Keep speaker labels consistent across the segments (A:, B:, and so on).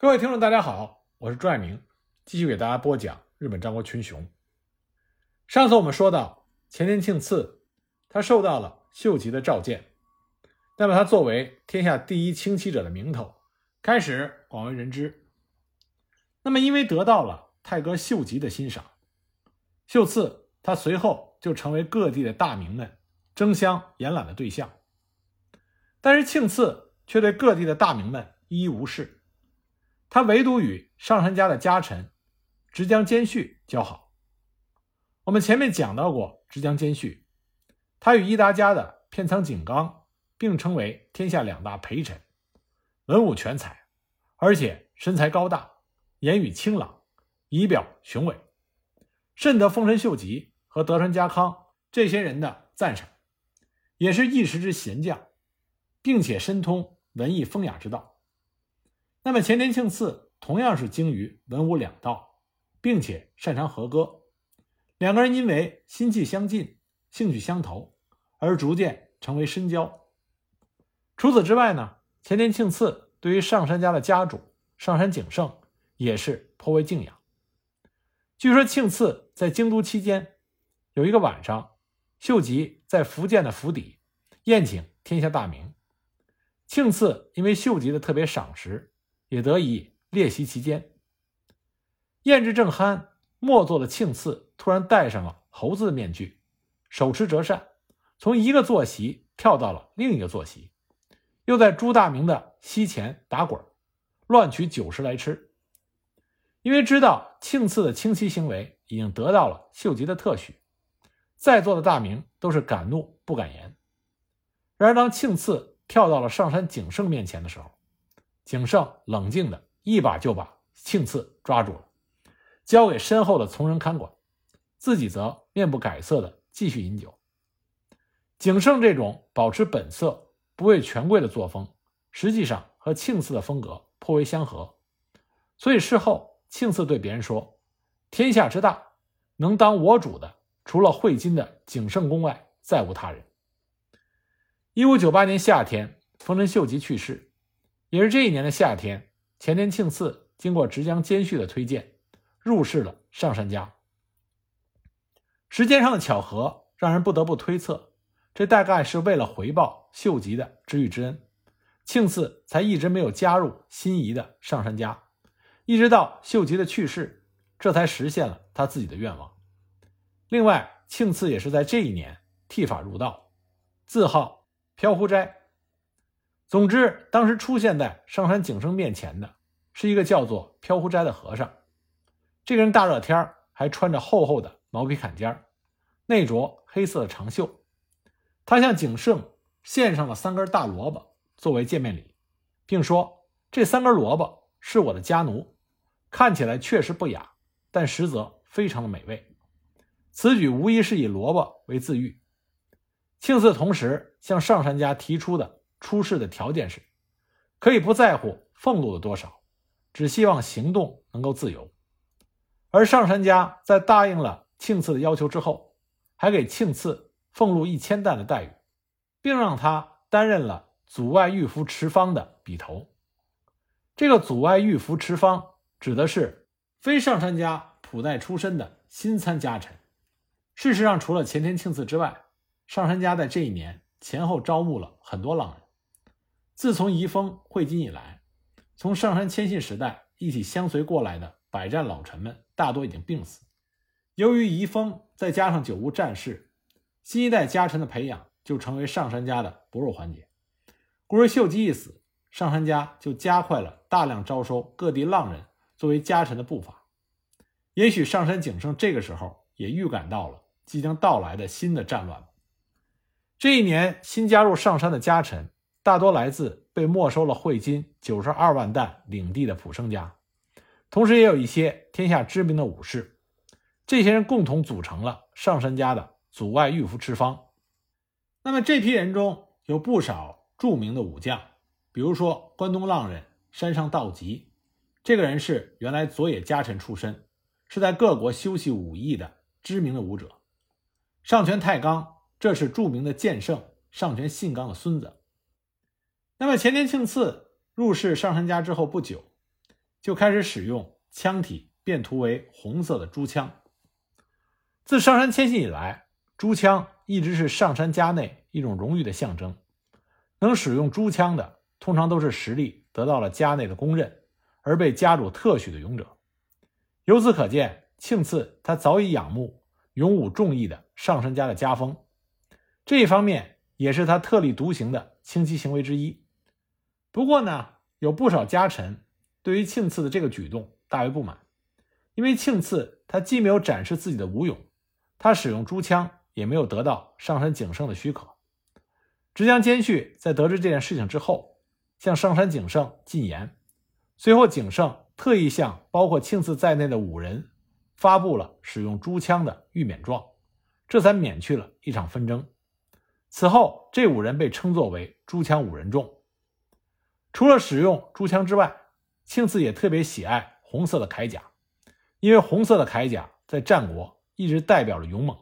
A: 各位听众，大家好，我是朱爱明，继续给大家播讲日本战国群雄。上次我们说到前田庆次，他受到了秀吉的召见，那么他作为天下第一轻骑者的名头，开始广为人知。那么因为得到了太哥秀吉的欣赏，秀次他随后就成为各地的大名们争相延揽的对象。但是庆次却对各地的大名们一一无视，他唯独与上杉家的家臣直江兼续交好。我们前面讲到过直江兼续，他与伊达家的片仓景纲并称为天下两大陪臣，文武全才，而且身材高大，言语清朗，仪表雄伟，甚得丰臣秀吉和德川家康这些人的赞赏，也是一时之贤将。并且深通文艺风雅之道。那么前田庆次同样是精于文武两道，并且擅长和歌。两个人因为心气相近、兴趣相投，而逐渐成为深交。除此之外呢，前田庆次对于上杉家的家主上杉景胜也是颇为敬仰。据说庆次在京都期间，有一个晚上，秀吉在福建的府邸宴请天下大名。庆次因为秀吉的特别赏识，也得以列席其间。宴至正酣，末座的庆次突然戴上了猴子的面具，手持折扇，从一个坐席跳到了另一个坐席，又在朱大明的膝前打滚，乱取酒食来吃。因为知道庆次的轻骑行为已经得到了秀吉的特许，在座的大明都是敢怒不敢言。然而当庆次。跳到了上山景胜面前的时候，景胜冷静的一把就把庆次抓住了，交给身后的从人看管，自己则面不改色的继续饮酒。景胜这种保持本色、不畏权贵的作风，实际上和庆次的风格颇为相合，所以事后庆次对别人说：“天下之大，能当我主的，除了会津的景胜公外，再无他人。”一五九八年夏天，丰臣秀吉去世，也是这一年的夏天，前田庆次经过直江兼续的推荐，入室了上杉家。时间上的巧合，让人不得不推测，这大概是为了回报秀吉的知遇之恩，庆次才一直没有加入心仪的上杉家，一直到秀吉的去世，这才实现了他自己的愿望。另外，庆次也是在这一年剃发入道，字号。飘忽斋。总之，当时出现在上山景胜面前的是一个叫做飘忽斋的和尚。这个人大热天还穿着厚厚的毛皮坎肩内着黑色的长袖。他向景胜献上了三根大萝卜作为见面礼，并说：“这三根萝卜是我的家奴，看起来确实不雅，但实则非常的美味。此举无疑是以萝卜为自喻。”庆次同时向上杉家提出的出仕的条件是，可以不在乎俸禄的多少，只希望行动能够自由。而上杉家在答应了庆次的要求之后，还给庆次俸禄一千担的待遇，并让他担任了阻外御夫持方的笔头。这个阻外御夫持方指的是非上杉家普代出身的新参家臣。事实上，除了前田庆次之外，上杉家在这一年前后招募了很多浪人。自从移风会津以来，从上杉谦信时代一起相随过来的百战老臣们大多已经病死。由于移风再加上久无战事，新一代家臣的培养就成为上杉家的薄弱环节。故而秀吉一死，上杉家就加快了大量招收各地浪人作为家臣的步伐。也许上杉景胜这个时候也预感到了即将到来的新的战乱。这一年新加入上山的家臣，大多来自被没收了汇金九十二万担领地的普生家，同时也有一些天下知名的武士。这些人共同组成了上山家的阻外御夫持方。那么这批人中有不少著名的武将，比如说关东浪人山上道吉，这个人是原来佐野家臣出身，是在各国修习武艺的知名的武者。上泉太纲。这是著名的剑圣上泉信纲的孙子。那么前田庆次入仕上杉家之后不久，就开始使用枪体变涂为红色的朱枪。自上山迁徙以来，朱枪一直是上山家内一种荣誉的象征。能使用朱枪的，通常都是实力得到了家内的公认，而被家主特许的勇者。由此可见，庆次他早已仰慕勇武重义的上杉家的家风，这一方面也是他特立独行的轻骑行为之一。不过呢，有不少家臣对于庆次的这个举动大为不满，因为庆次他既没有展示自己的武勇，他使用朱枪也没有得到上山景胜的许可。直江兼续在得知这件事情之后，向上山景胜进言，随后景胜特意向包括庆次在内的五人发布了使用朱枪的御免状，这才免去了一场纷争。此后，这五人被称作为朱枪五人众。除了使用朱枪之外，庆次也特别喜爱红色的铠甲，因为红色的铠甲在战国一直代表着勇猛。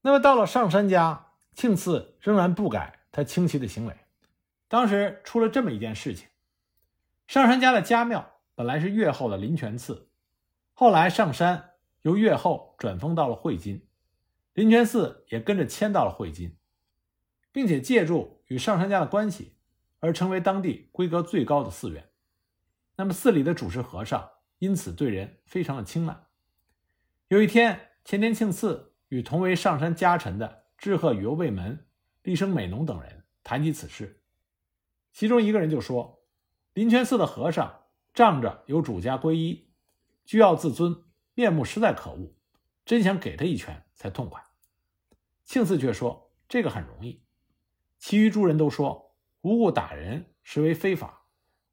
A: 那么到了上山家，庆次仍然不改他轻骑的行为。当时出了这么一件事情：上山家的家庙本来是越后的林泉寺，后来上山由越后转封到了会津，林泉寺也跟着迁到了会津，并且借助与上山家的关系。而成为当地规格最高的寺院，那么寺里的主持和尚因此对人非常的轻慢。有一天，前田庆次与同为上山家臣的志贺与右卫门、立生美浓等人谈及此事，其中一个人就说：“林泉寺的和尚仗着有主家皈依，居傲自尊，面目实在可恶，真想给他一拳才痛快。”庆次却说：“这个很容易。”其余诸人都说。无故打人实为非法，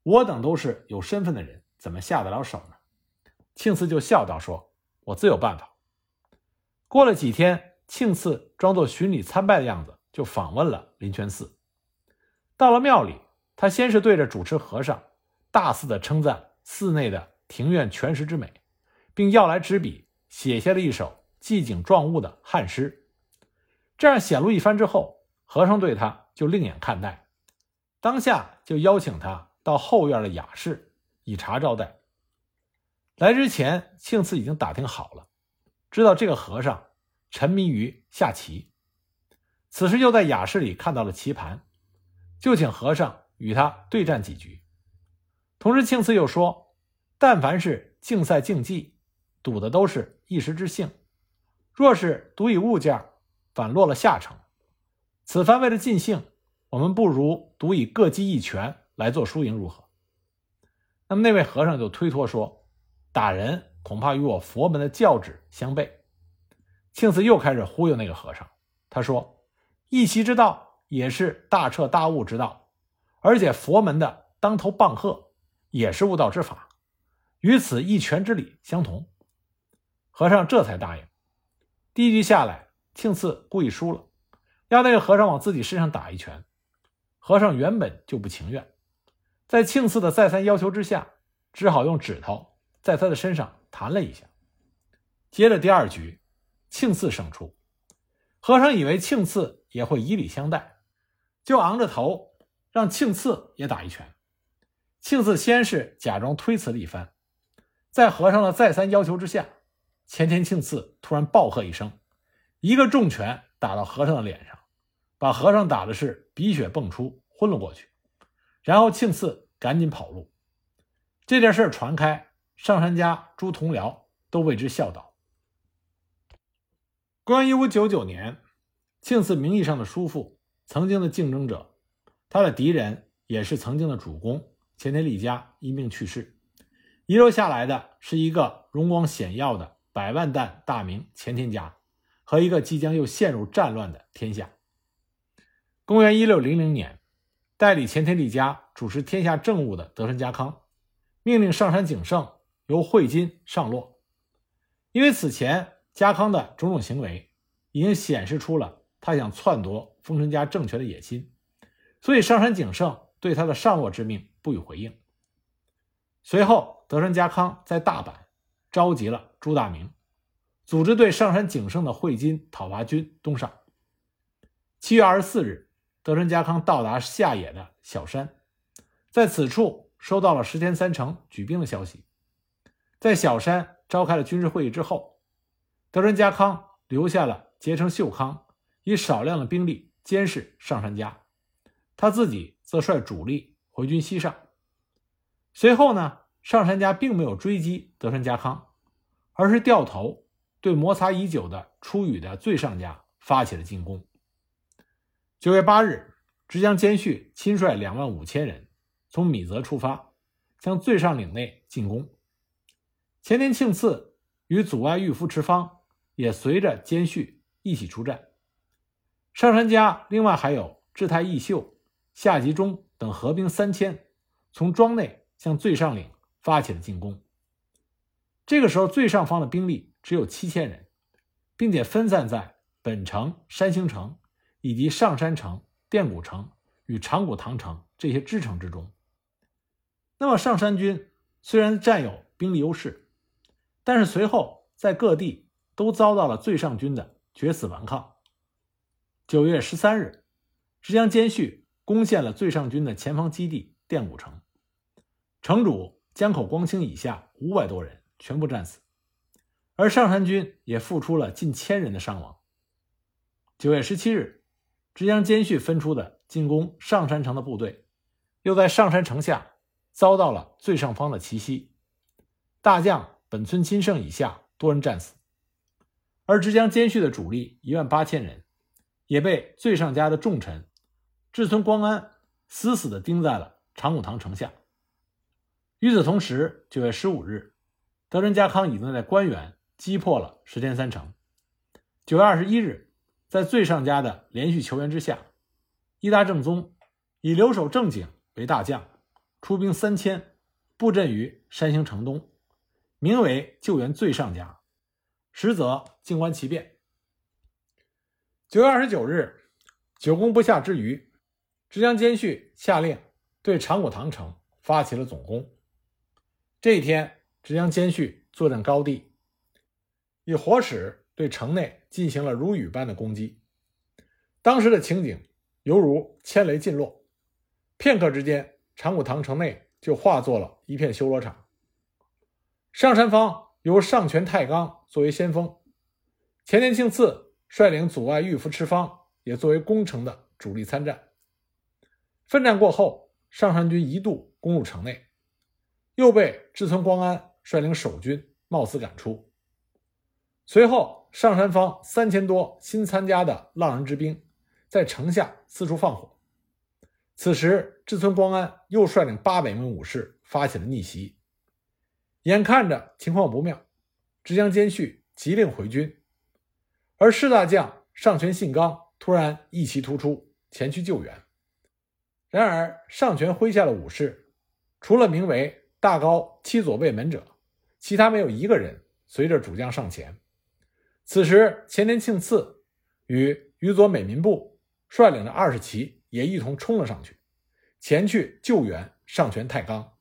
A: 我等都是有身份的人，怎么下得了手呢？庆次就笑道：“说我自有办法。”过了几天，庆次装作巡礼参拜的样子，就访问了林泉寺。到了庙里，他先是对着主持和尚大肆的称赞寺内的庭院全石之美，并要来纸笔写下了一首寂景壮物的汉诗。这样显露一番之后，和尚对他就另眼看待。当下就邀请他到后院的雅室以茶招待。来之前，庆次已经打听好了，知道这个和尚沉迷于下棋，此时又在雅室里看到了棋盘，就请和尚与他对战几局。同时，庆次又说，但凡是竞赛竞技，赌的都是一时之兴；若是赌以物件，反落了下乘。此番为了尽兴。我们不如赌以各击一拳来做输赢，如何？那么那位和尚就推脱说：“打人恐怕与我佛门的教旨相悖。”庆次又开始忽悠那个和尚，他说：“一席之道也是大彻大悟之道，而且佛门的当头棒喝也是悟道之法，与此一拳之理相同。”和尚这才答应。第一局下来，庆次故意输了，要那个和尚往自己身上打一拳。和尚原本就不情愿，在庆次的再三要求之下，只好用指头在他的身上弹了一下。接着第二局，庆次胜出。和尚以为庆次也会以礼相待，就昂着头让庆次也打一拳。庆次先是假装推辞了一番，在和尚的再三要求之下，前田庆次突然暴喝一声，一个重拳打到和尚的脸上。把和尚打的是鼻血迸出，昏了过去。然后庆次赶紧跑路。这件事传开，上山家诸同僚都为之笑道。公元一五九九年，庆次名义上的叔父，曾经的竞争者，他的敌人也是曾经的主公前田利家因病去世，遗留下来的是一个荣光显耀的百万担大名前田家，和一个即将又陷入战乱的天下。公元一六零零年，代理前田利家主持天下政务的德川家康，命令上山景胜由会津上洛。因为此前家康的种种行为，已经显示出了他想篡夺丰臣家政权的野心，所以上山景胜对他的上洛之命不予回应。随后，德川家康在大阪召集了朱大明，组织对上山景胜的会津讨伐军东上。七月二十四日。德川家康到达下野的小山，在此处收到了石田三成举兵的消息，在小山召开了军事会议之后，德川家康留下了结城秀康，以少量的兵力监视上杉家，他自己则率主力回军西上。随后呢，上杉家并没有追击德川家康，而是掉头对摩擦已久的出羽的最上家发起了进攻。九月八日，直江兼续亲率两万五千人从米泽出发，向最上岭内进攻。前田庆次与阻碍御夫持方也随着兼续一起出战。上杉家另外还有志太义秀、夏吉忠等合兵三千，从庄内向最上岭发起了进攻。这个时候，最上方的兵力只有七千人，并且分散在本城、山形城。以及上山城、淀谷城与长谷堂城这些支城之中，那么上山军虽然占有兵力优势，但是随后在各地都遭到了最上军的决死顽抗。九月十三日，直江兼续攻陷了最上军的前方基地淀谷城，城主江口光清以下五百多人全部战死，而上山军也付出了近千人的伤亡。九月十七日。直江兼续分出的进攻上山城的部队，又在上山城下遭到了最上方的奇袭，大将本村亲胜以下多人战死，而直江兼续的主力一万八千人，也被最上家的重臣志村光安死死地钉在了长谷堂城下。与此同时，九月十五日，德川家康已经在关原击破了石田三成。九月二十一日。在最上家的连续求援之下，伊达正宗以留守正经为大将，出兵三千，布阵于山形城东，名为救援最上家，实则静观其变。九月二十九日，久攻不下之余，直江兼续下令对长谷堂城发起了总攻。这一天，直江兼续坐镇高地，以火矢。对城内进行了如雨般的攻击，当时的情景犹如千雷尽落，片刻之间，长谷堂城内就化作了一片修罗场。上山方由上泉太纲作为先锋，前田庆次率领阻碍御夫持方也作为攻城的主力参战。奋战过后，上山军一度攻入城内，又被志村光安率领守军冒死赶出，随后。上山方三千多新参加的浪人之兵，在城下四处放火。此时，志村光安又率领八百名武士发起了逆袭。眼看着情况不妙，直江兼续急令回军，而士大将上泉信纲突然一骑突出，前去救援。然而，上泉麾下的武士，除了名为大高七左卫门者，其他没有一个人随着主将上前。此时，前田庆次与宇佐美民部率领的二十骑也一同冲了上去，前去救援上泉太纲。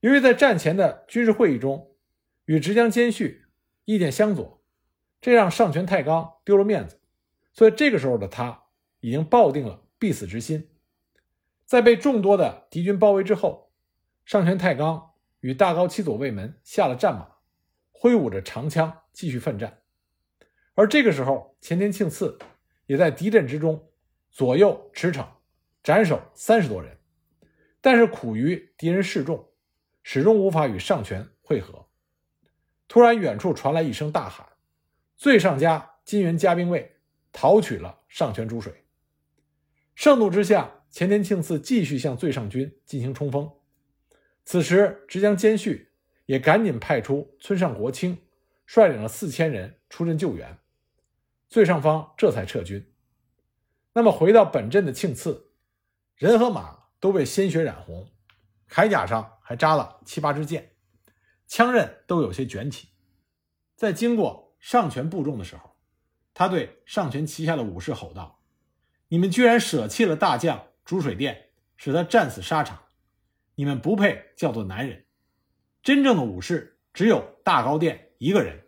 A: 由于在战前的军事会议中与直江兼续意见相左，这让上泉太纲丢了面子，所以这个时候的他已经抱定了必死之心。在被众多的敌军包围之后，上泉太纲与大高七左卫门下了战马，挥舞着长枪。继续奋战，而这个时候，前田庆次也在敌阵之中左右驰骋，斩首三十多人，但是苦于敌人势众，始终无法与上泉会合。突然，远处传来一声大喊：“最上家金元加兵卫讨取了上泉诸水！”盛怒之下，前田庆次继续向最上军进行冲锋。此时，直江兼续也赶紧派出村上国清。率领了四千人出阵救援，最上方这才撤军。那么回到本阵的庆次，人和马都被鲜血染红，铠甲上还扎了七八支箭，枪刃都有些卷起。在经过上泉部众的时候，他对上泉旗下的武士吼道：“你们居然舍弃了大将逐水殿，使他战死沙场，你们不配叫做男人。真正的武士只有大高殿。”一个人，